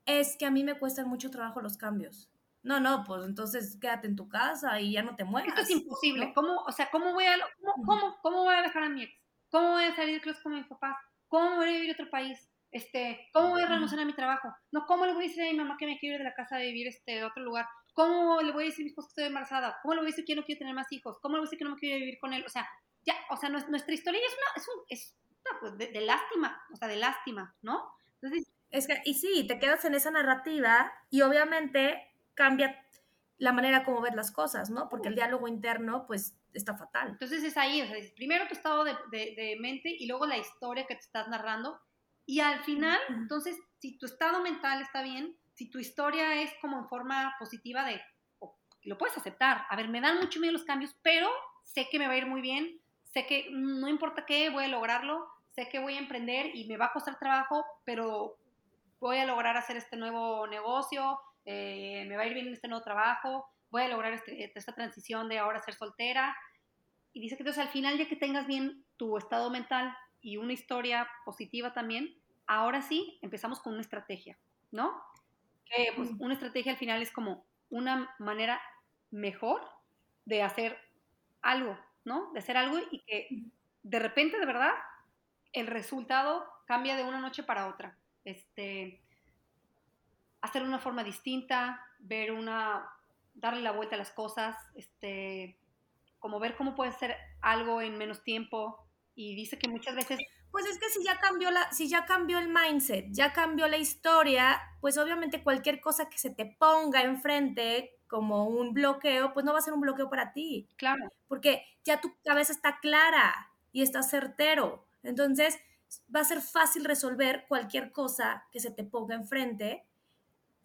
Es que a mí me cuestan mucho trabajo los cambios. No, no, pues entonces quédate en tu casa y ya no te muevas. Esto es imposible. ¿Cómo, o sea, ¿cómo voy a, cómo, cómo, voy a dejar a mi ex? ¿Cómo voy a salir de con mis papás? ¿Cómo voy a vivir a otro país? Este, ¿cómo voy a renunciar a mi trabajo? No, ¿cómo le voy a decir a mi mamá que me quiero ir de la casa a vivir este, a otro lugar? ¿Cómo le voy a decir a mi esposo que estoy embarazada? ¿Cómo le voy a decir que no quiero tener más hijos? ¿Cómo le voy a decir que no me quiero vivir con él? O sea, ya, o sea, nuestra historia es una, es, un, es pues, de, lástima, o sea, de lástima, ¿no? Entonces, es que, y sí, te quedas en esa narrativa y obviamente cambia la manera como ves las cosas, ¿no? Porque el diálogo interno, pues, está fatal. Entonces es ahí, o sea, primero tu estado de, de, mente y luego la historia que te estás narrando. Y al final, entonces, si tu estado mental está bien, si tu historia es como en forma positiva de, lo puedes aceptar. A ver, me dan mucho miedo los cambios, pero sé que me va a ir muy bien, sé que no importa qué, voy a lograrlo, sé que voy a emprender y me va a costar trabajo, pero voy a lograr hacer este nuevo negocio, eh, me va a ir bien en este nuevo trabajo, voy a lograr este, esta transición de ahora ser soltera. Y dice que entonces al final, ya que tengas bien tu estado mental y una historia positiva también, ahora sí empezamos con una estrategia, ¿no? Que pues una estrategia al final es como una manera mejor de hacer algo, ¿no? De hacer algo y que de repente, de verdad, el resultado cambia de una noche para otra. Este, hacer una forma distinta, ver una, darle la vuelta a las cosas, este, como ver cómo puede ser algo en menos tiempo. Y dice que muchas veces pues es que si ya cambió la, si ya cambió el mindset, ya cambió la historia, pues obviamente cualquier cosa que se te ponga enfrente como un bloqueo, pues no va a ser un bloqueo para ti. Claro. Porque ya tu cabeza está clara y está certero. Entonces, va a ser fácil resolver cualquier cosa que se te ponga enfrente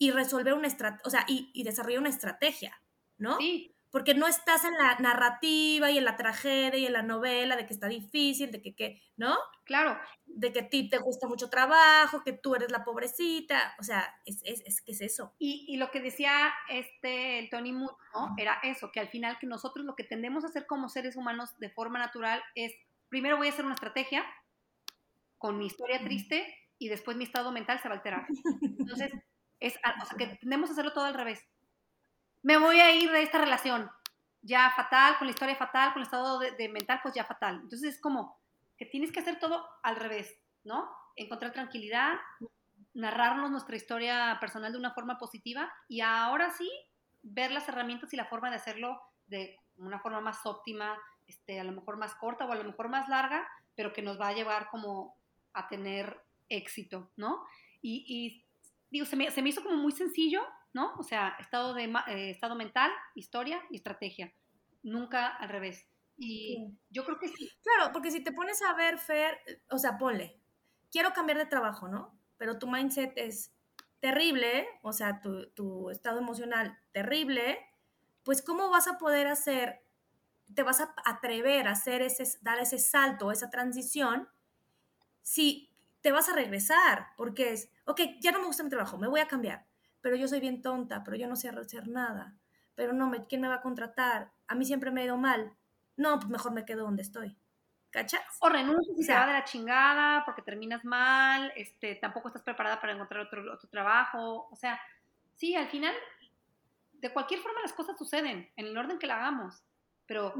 y resolver una estrategia, o sea, y, y desarrollar una estrategia, ¿no? Sí porque no estás en la narrativa y en la tragedia y en la novela de que está difícil, de que, que ¿no? Claro. De que a ti te gusta mucho trabajo, que tú eres la pobrecita, o sea, es, es, es que es eso. Y, y, lo que decía este, el Tony Moore, ¿no? Era eso, que al final que nosotros lo que tendemos a hacer como seres humanos de forma natural es, primero voy a hacer una estrategia con mi historia triste y después mi estado mental se va a alterar. <laughs> Entonces, es, o sea, que tendemos a hacerlo todo al revés me voy a ir de esta relación, ya fatal, con la historia fatal, con el estado de, mental, pues ya fatal. Entonces es como que tienes que hacer todo al revés, ¿no? Encontrar tranquilidad, narrarnos nuestra historia personal de una forma positiva y ahora sí ver las herramientas y la forma de hacerlo de una forma más óptima, este, a lo mejor más corta o a lo mejor más larga, pero que nos va a llevar como a tener éxito, ¿no? Y, digo, se me, se me hizo como muy sencillo, ¿no? O sea, estado, de, eh, estado mental, historia y estrategia. Nunca al revés. Y yo creo que sí. Claro, porque si te pones a ver, Fer, o sea, ponle, quiero cambiar de trabajo, ¿no? Pero tu mindset es terrible, o sea, tu, tu estado emocional terrible, pues ¿cómo vas a poder hacer, te vas a atrever a hacer ese, dar ese salto, esa transición, si te vas a regresar? Porque es, ok, ya no me gusta mi trabajo, me voy a cambiar pero yo soy bien tonta, pero yo no sé hacer nada, pero no, me, ¿quién me va a contratar? A mí siempre me ha ido mal. No, pues mejor me quedo donde estoy. ¿Cachas? O renuncias y se va de la chingada porque terminas mal, este, tampoco estás preparada para encontrar otro, otro trabajo. O sea, sí, al final, de cualquier forma las cosas suceden en el orden que la hagamos, pero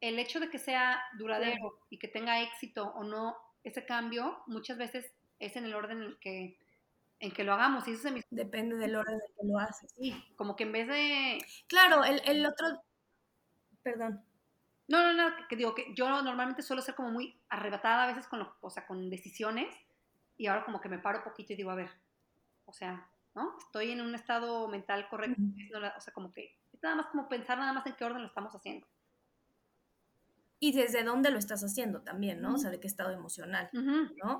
el hecho de que sea duradero y que tenga éxito o no ese cambio, muchas veces es en el orden en el que en que lo hagamos. Y eso se Depende del orden en que lo haces. Sí, como que en vez de... Claro, el, el otro... Perdón. No, no, no, que digo que yo normalmente suelo ser como muy arrebatada a veces con, lo, o sea, con decisiones y ahora como que me paro poquito y digo, a ver, o sea, ¿no? Estoy en un estado mental correcto, o sea, como que es nada más como pensar nada más en qué orden lo estamos haciendo. Y desde dónde lo estás haciendo también, ¿no? O sea, de qué estado emocional, ¿no?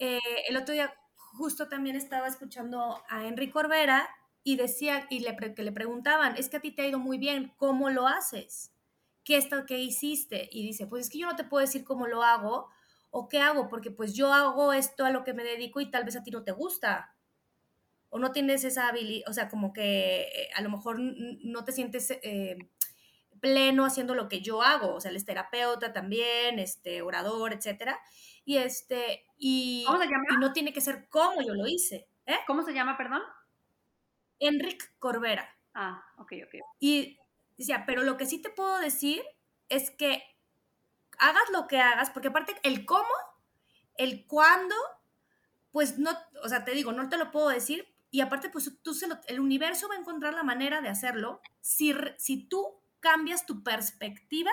Eh, el otro día justo también estaba escuchando a Enrique Corbera y decía, y le, que le preguntaban, es que a ti te ha ido muy bien, ¿cómo lo haces? ¿Qué, está, ¿Qué hiciste? Y dice, pues es que yo no te puedo decir cómo lo hago o qué hago, porque pues yo hago esto a lo que me dedico y tal vez a ti no te gusta. O no tienes esa habilidad, o sea, como que eh, a lo mejor no te sientes eh, pleno haciendo lo que yo hago, o sea, él es terapeuta también, este, orador, etcétera y este, y, y no tiene que ser como yo lo hice. ¿eh? ¿Cómo se llama, perdón? Enric Corbera. Ah, ok, ok. Y decía, pero lo que sí te puedo decir es que hagas lo que hagas, porque aparte el cómo, el cuándo pues no, o sea, te digo, no te lo puedo decir. Y aparte, pues tú se el universo va a encontrar la manera de hacerlo si, si tú cambias tu perspectiva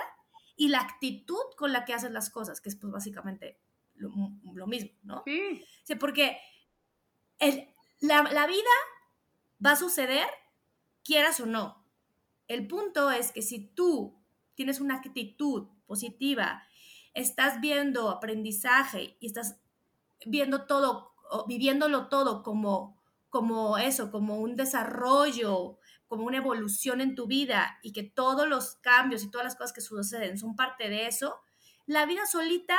y la actitud con la que haces las cosas, que es pues básicamente lo, mismo, ¿no? Sí. sí porque el, la, la vida va a suceder, quieras o no. El punto es que si tú tienes una actitud positiva, estás viendo aprendizaje y estás viendo todo, viviéndolo todo como, como eso, como un desarrollo, como una evolución en tu vida y que todos los cambios y todas las cosas que suceden son parte de eso, la vida solita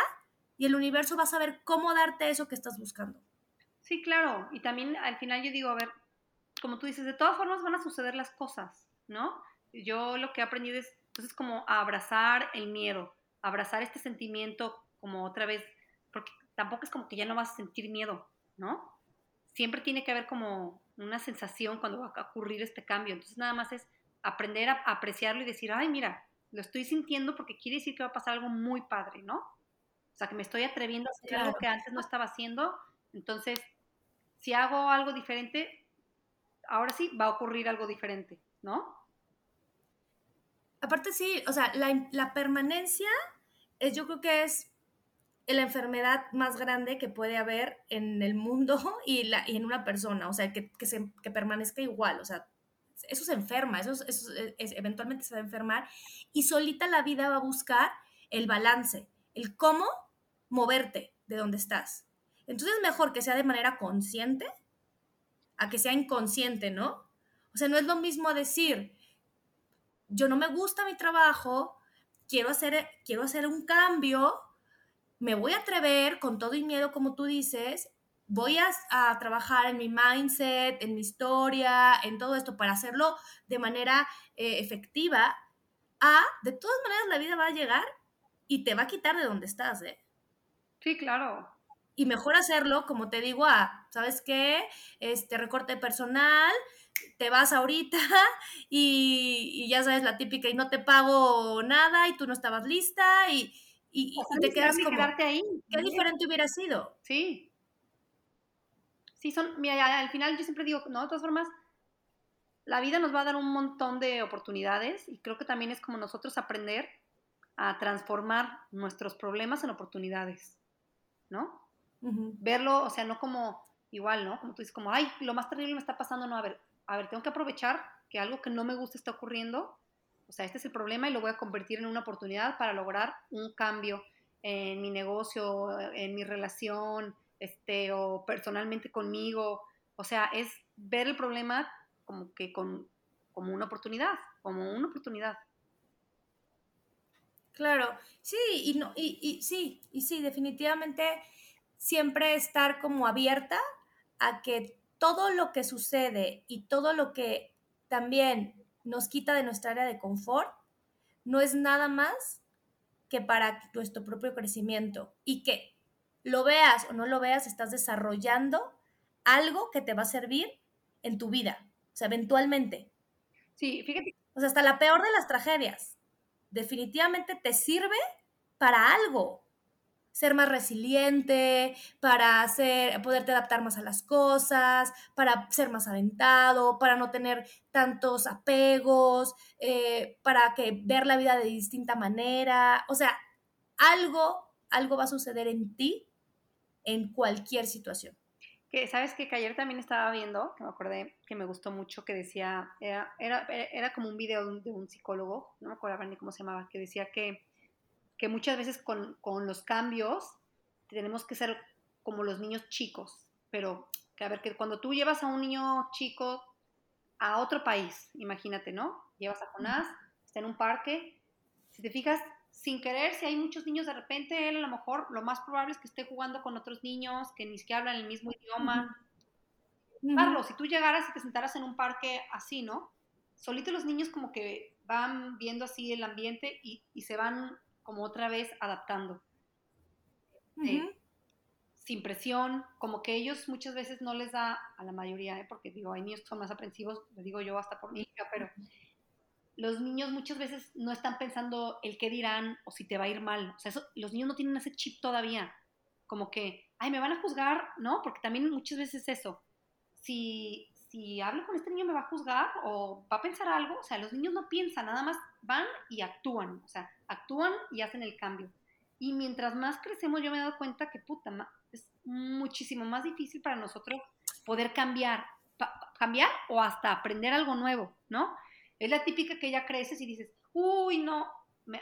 y el universo va a saber cómo darte eso que estás buscando. Sí, claro. Y también al final yo digo, a ver, como tú dices, de todas formas van a suceder las cosas, ¿no? Yo lo que he aprendido es, entonces, como abrazar el miedo, abrazar este sentimiento como otra vez, porque tampoco es como que ya no vas a sentir miedo, ¿no? Siempre tiene que haber como una sensación cuando va a ocurrir este cambio. Entonces, nada más es aprender a apreciarlo y decir, ay, mira, lo estoy sintiendo porque quiere decir que va a pasar algo muy padre, ¿no? O sea, que me estoy atreviendo a hacer algo que antes no estaba haciendo. Entonces, si hago algo diferente, ahora sí va a ocurrir algo diferente, ¿no? Aparte sí, o sea, la, permanencia es, yo creo que es la enfermedad más grande que puede haber en el mundo <laughs> y, la, en una persona, o sea, que, se, permanezca igual, o sea, eso se enferma, eso, eventualmente se va a enfermar y solita la vida va a buscar el balance, el cómo moverte de donde estás. Entonces es mejor que sea de manera consciente a que sea inconsciente, ¿no? O sea, no es lo mismo decir, yo no me gusta mi trabajo, quiero hacer, quiero hacer un cambio, me voy a atrever con todo y miedo, como tú dices, voy a, trabajar en mi mindset, en mi historia, en todo esto para hacerlo de manera eh, efectiva. A, de todas maneras, la vida va a llegar y te va a quitar de donde estás, ¿eh? Sí, claro y mejor hacerlo, como te digo, a, ¿sabes qué? Este recorte personal, te vas ahorita <laughs> y, ya sabes la típica y no te pago nada y tú no estabas lista y, y, te quedas como, ahí. ¿qué diferente hubiera sido? Sí. Sí, son, mira, al final yo siempre digo, no, de todas formas, la vida nos va a dar un montón de oportunidades y creo que también es como nosotros aprender a transformar nuestros problemas en oportunidades, ¿no? Verlo, o sea, no como igual, ¿no? Como tú dices, como, ay, lo más terrible me está pasando, no, a ver, a ver, tengo que aprovechar que algo que no me gusta está ocurriendo, o sea, este es el problema y lo voy a convertir en una oportunidad para lograr un cambio en mi negocio, en mi relación, este, o personalmente conmigo, o sea, es ver el problema como que con, como una oportunidad, como una oportunidad. Claro, sí, y, no, y, y sí, y sí, definitivamente siempre estar como abierta a que todo lo que sucede y todo lo que también nos quita de nuestra área de confort no es nada más que para nuestro propio crecimiento y que lo veas o no lo veas, estás desarrollando algo que te va a servir en tu vida, o sea, eventualmente. Sí, fíjate. O sea, hasta la peor de las tragedias, definitivamente te sirve para algo ser más resiliente, para hacer, poderte adaptar más a las cosas, para ser más aventado, para no tener tantos apegos, eh, para que ver la vida de distinta manera. O sea, algo, algo va a suceder en ti en cualquier situación. Que, ¿Sabes que, ayer también estaba viendo, que me acordé que me gustó mucho, que decía, era, era, era como un video de un, de un psicólogo, no me acuerdo ni cómo se llamaba, que decía que que muchas veces con, los cambios tenemos que ser como los niños chicos, pero que a ver, que cuando tú llevas a un niño chico a otro país, imagínate, ¿no? Llevas a Jonás, está en un parque, si te fijas, sin querer, si hay muchos niños de repente, él a lo mejor lo más probable es que esté jugando con otros niños que ni siquiera hablan el mismo idioma. Carlos, si tú llegaras y te sentaras en un parque así, ¿no? Solito los niños como que van viendo así el ambiente y, y se van como otra vez adaptando. Eh, sin presión, como que ellos muchas veces no les da, a la mayoría, ¿eh? porque digo, hay niños que son más aprensivos, lo digo yo hasta por mi hija, pero los niños muchas veces no están pensando el qué dirán o si te va a ir mal. O sea, los niños no tienen ese chip todavía. como que, ay, me van a juzgar, ¿no? Porque también muchas veces eso, si, si hablo con este niño me va a juzgar o va a pensar algo, o sea, los niños no piensan, nada más van y actúan, o sea, actúan y hacen el cambio. Y mientras más crecemos, yo me he dado cuenta que, puta, es muchísimo más difícil para nosotros poder cambiar, cambiar o hasta aprender algo nuevo, ¿no? Es la típica que ya creces y dices, uy, no,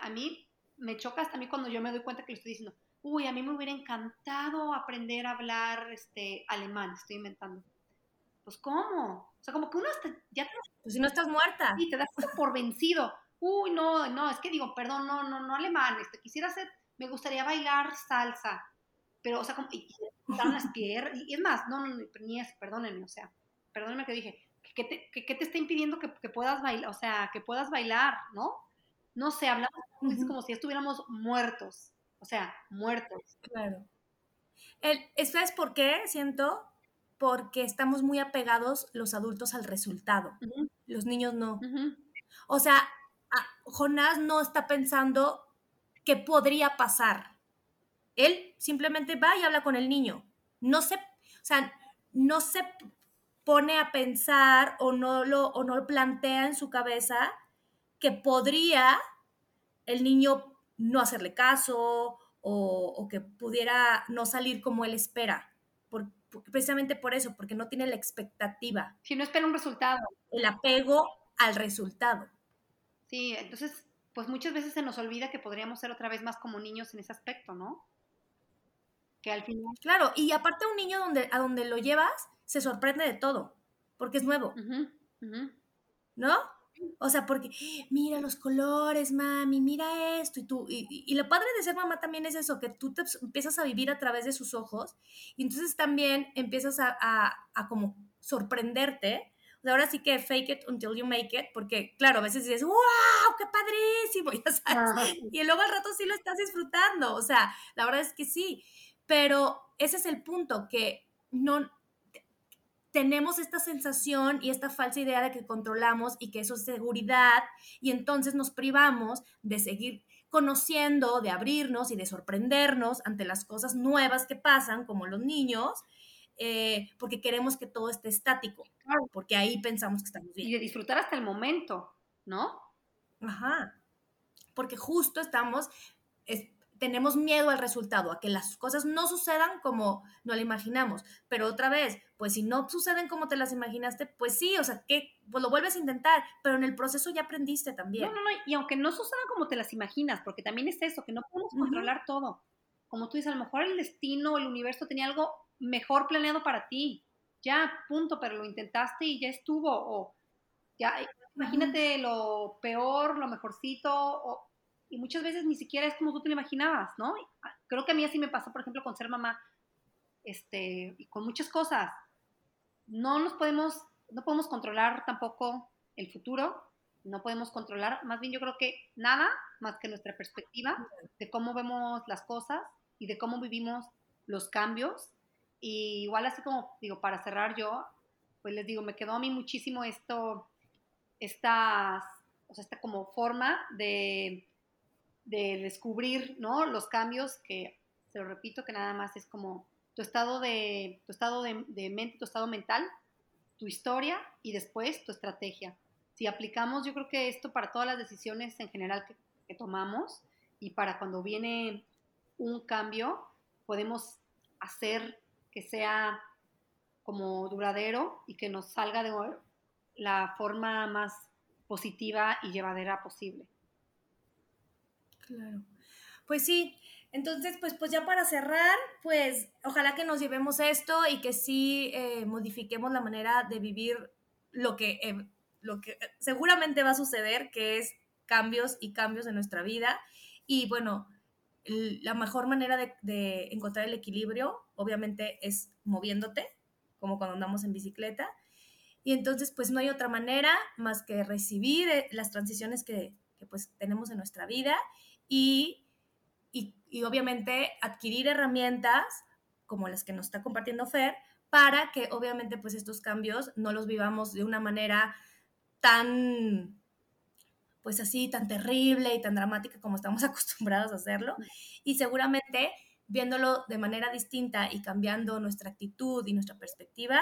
a mí me choca hasta a mí cuando yo me doy cuenta que le estoy diciendo, uy, a mí me hubiera encantado aprender a hablar este, alemán, estoy inventando. Pues, ¿cómo? O sea, como que uno hasta, ya te Pues si no estás muerta. Sí, te das por vencido. Uy, no, no, es que digo, perdón, no, no, no alemán, este, quisiera hacer, me gustaría bailar salsa, pero, o sea, como, y, las piernas, y es más, no, no, ni eso, perdónenme, o sea, perdónenme que dije, ¿qué te, que, te está impidiendo que, que, puedas bailar, o sea, que puedas bailar, ¿no? No sé, hablamos como si estuviéramos muertos, o sea, muertos. Claro. El, ¿Sabes por qué? Siento porque estamos muy apegados los adultos al resultado. Los niños no. O sea, Jonás no está pensando qué podría pasar. Él simplemente va y habla con el niño. No se, o sea, no se pone a pensar o no lo, o no lo plantea en su cabeza que podría el niño no hacerle caso o, que pudiera no salir como él espera. Precisamente por eso, porque no tiene la expectativa. Si no espera un resultado. El apego al resultado. Sí, entonces, pues muchas veces se nos olvida que podríamos ser otra vez más como niños en ese aspecto, ¿no? Que al final. Claro, y aparte un niño donde, a donde lo llevas se sorprende de todo, porque es nuevo. ¿No? O sea, porque mira los colores, mami, mira esto y tú. Y, lo padre de ser mamá también es eso, que tú te empiezas a vivir a través de sus ojos y entonces también empiezas a, a, como sorprenderte. O sea, ahora sí que fake it until you make it, porque claro, a veces dices, wow, qué padrísimo, <laughs> ya sabes. Y luego al rato sí lo estás disfrutando. O sea, la verdad es que sí. Pero ese es el punto, que no, tenemos esta sensación y esta falsa idea de que controlamos y que eso es seguridad y entonces nos privamos de seguir conociendo, de abrirnos y de sorprendernos ante las cosas nuevas que pasan, como los niños, eh, porque queremos que todo esté estático, porque ahí pensamos que estamos bien. Y de disfrutar hasta el momento, ¿no? Ajá, porque justo estamos tenemos miedo al resultado, a que las cosas no sucedan como no lo imaginamos. Pero otra vez, pues si no suceden como te las imaginaste, pues sí, o sea, que pues lo vuelves a intentar, pero en el proceso ya aprendiste también. No, no, no, y aunque no sucedan como te las imaginas, porque también es eso, que no podemos controlar todo. Como tú dices, a lo mejor el destino, el universo tenía algo mejor planeado para ti. Ya, punto, pero lo intentaste y ya estuvo. O ya, imagínate lo peor, lo mejorcito, o y muchas veces ni siquiera es como tú te lo imaginabas, ¿no? Creo que a mí así me pasó, por ejemplo, con ser mamá, este, y con muchas cosas. No nos podemos, no podemos controlar tampoco el futuro, no podemos controlar, más bien yo creo que nada más que nuestra perspectiva de cómo vemos las cosas y de cómo vivimos los cambios. Y igual así como, digo, para cerrar yo, pues les digo, me quedó a mí muchísimo esto, estas, o sea, esta como forma de de descubrir, ¿no? Los cambios que, se lo repito, que nada más es como tu estado de, tu estado de, mente, tu estado mental, tu historia y después tu estrategia. Si aplicamos, yo creo que esto para todas las decisiones en general que, que tomamos y para cuando viene un cambio, podemos hacer que sea como duradero y que nos salga de la forma más positiva y llevadera posible. Claro. Pues sí, entonces, pues, pues ya para cerrar, pues ojalá que nos llevemos esto y que sí eh, modifiquemos la manera de vivir lo que, eh, lo que seguramente va a suceder, que es cambios y cambios en nuestra vida. Y bueno, la mejor manera de, de, encontrar el equilibrio, obviamente, es moviéndote, como cuando andamos en bicicleta. Y entonces, pues no hay otra manera más que recibir eh, las transiciones que, que pues tenemos en nuestra vida y, y, obviamente adquirir herramientas como las que nos está compartiendo Fer para que obviamente pues estos cambios no los vivamos de una manera tan pues así tan terrible y tan dramática como estamos <laughs> acostumbrados a hacerlo y seguramente viéndolo de manera distinta y cambiando nuestra actitud y nuestra perspectiva,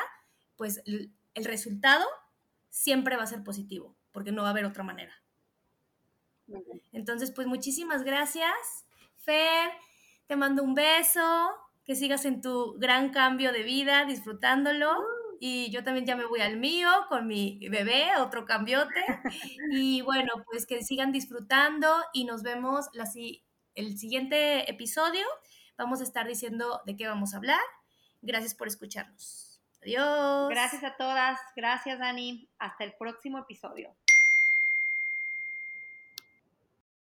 pues el resultado siempre va a ser positivo, porque no va a haber otra manera. Entonces, pues muchísimas gracias, Fer. Te mando un beso, que sigas en tu gran cambio de vida, disfrutándolo. Y yo también ya me voy al mío con mi bebé, otro cambiote. <laughs> Y bueno, pues que sigan disfrutando y nos vemos la, el siguiente episodio. Vamos a estar diciendo de qué vamos a hablar. Gracias por escucharnos. Adiós. Gracias a todas. Gracias, Dani. Hasta el próximo episodio.